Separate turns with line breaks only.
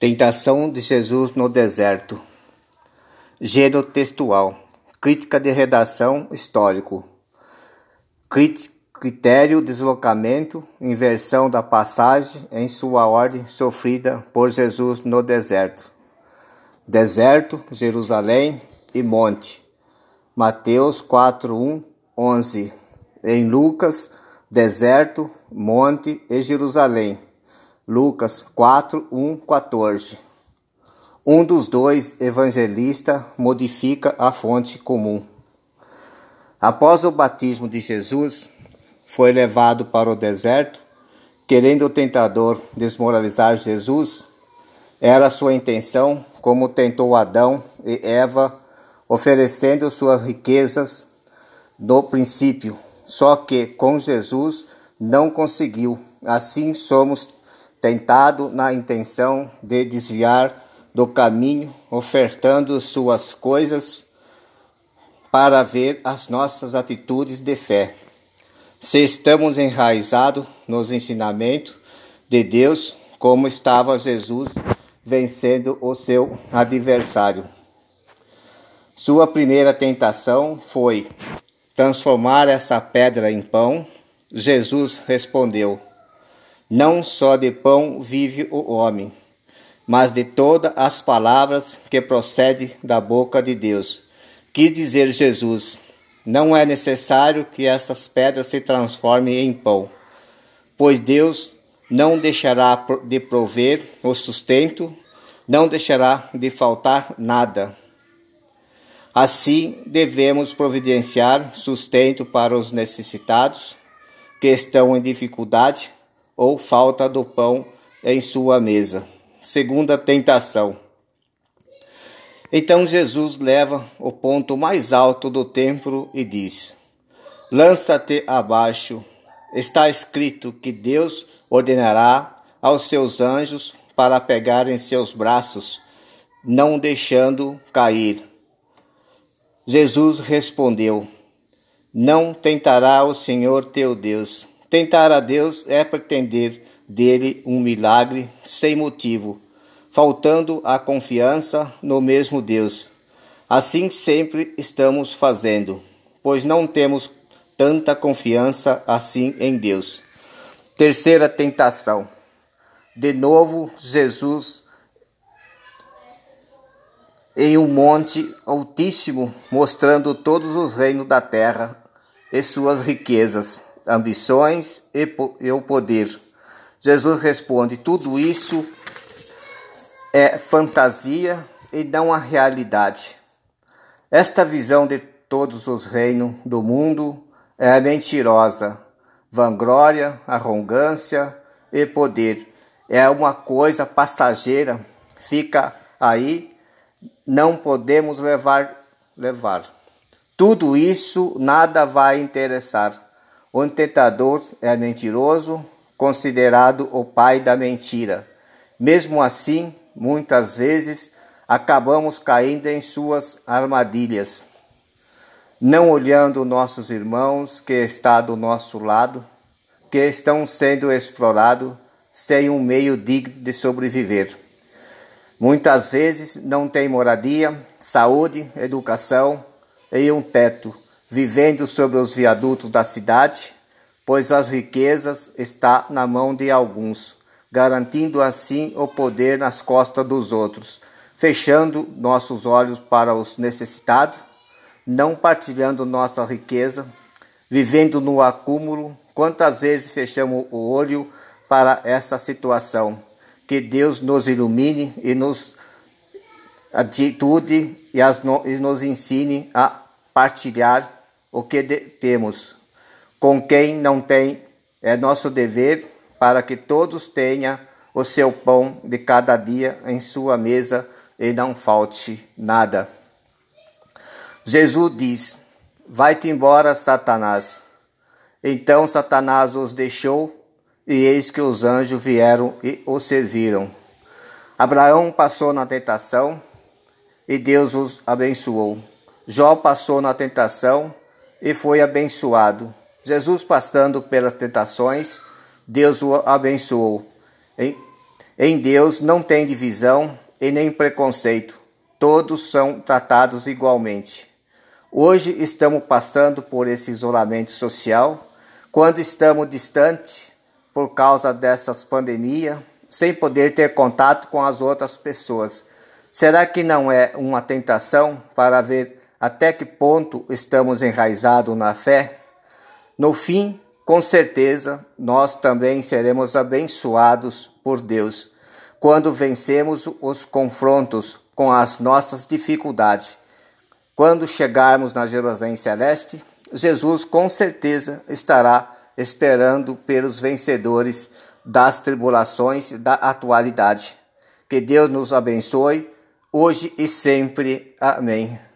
Tentação de Jesus no deserto. Gênero textual. Crítica de redação histórico. Critério deslocamento, inversão da passagem em sua ordem sofrida por Jesus no deserto. Deserto, Jerusalém e monte. Mateus 4, 1, 11. Em Lucas, deserto, monte e Jerusalém. Lucas 4, 1, 14. Um dos dois evangelistas modifica a fonte comum. Após o batismo de Jesus, foi levado para o deserto, querendo o tentador desmoralizar Jesus. Era sua intenção, como tentou Adão e Eva, oferecendo suas riquezas no princípio, só que com Jesus não conseguiu. Assim somos tentado na intenção de desviar do caminho, ofertando suas coisas para ver as nossas atitudes de fé. Se estamos enraizados nos ensinamentos de Deus, como estava Jesus vencendo o seu adversário. Sua primeira tentação foi transformar essa pedra em pão. Jesus respondeu: não só de pão vive o homem, mas de todas as palavras que procedem da boca de Deus. Quis dizer Jesus: não é necessário que essas pedras se transformem em pão, pois Deus não deixará de prover o sustento, não deixará de faltar nada. Assim, devemos providenciar sustento para os necessitados que estão em dificuldade ou falta do pão em sua mesa. Segunda tentação. Então Jesus leva o ponto mais alto do templo e diz: Lança-te abaixo. Está escrito que Deus ordenará aos seus anjos para pegar em seus braços, não deixando cair. Jesus respondeu: Não tentará o Senhor teu Deus. Tentar a Deus é pretender dele um milagre sem motivo, faltando a confiança no mesmo Deus. Assim sempre estamos fazendo, pois não temos tanta confiança assim em Deus. Terceira tentação. De novo, Jesus em um monte altíssimo, mostrando todos os reinos da terra e suas riquezas ambições e o poder. Jesus responde: tudo isso é fantasia e não a realidade. Esta visão de todos os reinos do mundo é mentirosa. Vanglória, arrogância e poder é uma coisa passageira, fica aí, não podemos levar levar. Tudo isso nada vai interessar. O tentador é mentiroso, considerado o pai da mentira. Mesmo assim, muitas vezes acabamos caindo em suas armadilhas, não olhando nossos irmãos que estão do nosso lado, que estão sendo explorados sem um meio digno de sobreviver. Muitas vezes não tem moradia, saúde, educação e um teto vivendo sobre os viadutos da cidade, pois as riquezas estão na mão de alguns, garantindo assim o poder nas costas dos outros, fechando nossos olhos para os necessitados, não partilhando nossa riqueza, vivendo no acúmulo. Quantas vezes fechamos o olho para essa situação? Que Deus nos ilumine e nos atitude e, as, e nos ensine a partilhar o que temos com quem não tem. É nosso dever para que todos tenham o seu pão de cada dia em sua mesa e não falte nada. Jesus diz: Vai-te embora, Satanás. Então Satanás os deixou, e eis que os anjos vieram e o serviram. Abraão passou na tentação, e Deus os abençoou. Jó passou na tentação, e foi abençoado. Jesus passando pelas tentações, Deus o abençoou. Em Deus não tem divisão e nem preconceito. Todos são tratados igualmente. Hoje estamos passando por esse isolamento social, quando estamos distantes por causa dessas pandemias, sem poder ter contato com as outras pessoas. Será que não é uma tentação para ver até que ponto estamos enraizados na fé? No fim, com certeza, nós também seremos abençoados por Deus quando vencemos os confrontos com as nossas dificuldades quando chegarmos na Jerusalém Celeste, Jesus com certeza estará esperando pelos vencedores das tribulações da atualidade. Que Deus nos abençoe hoje e sempre. Amém.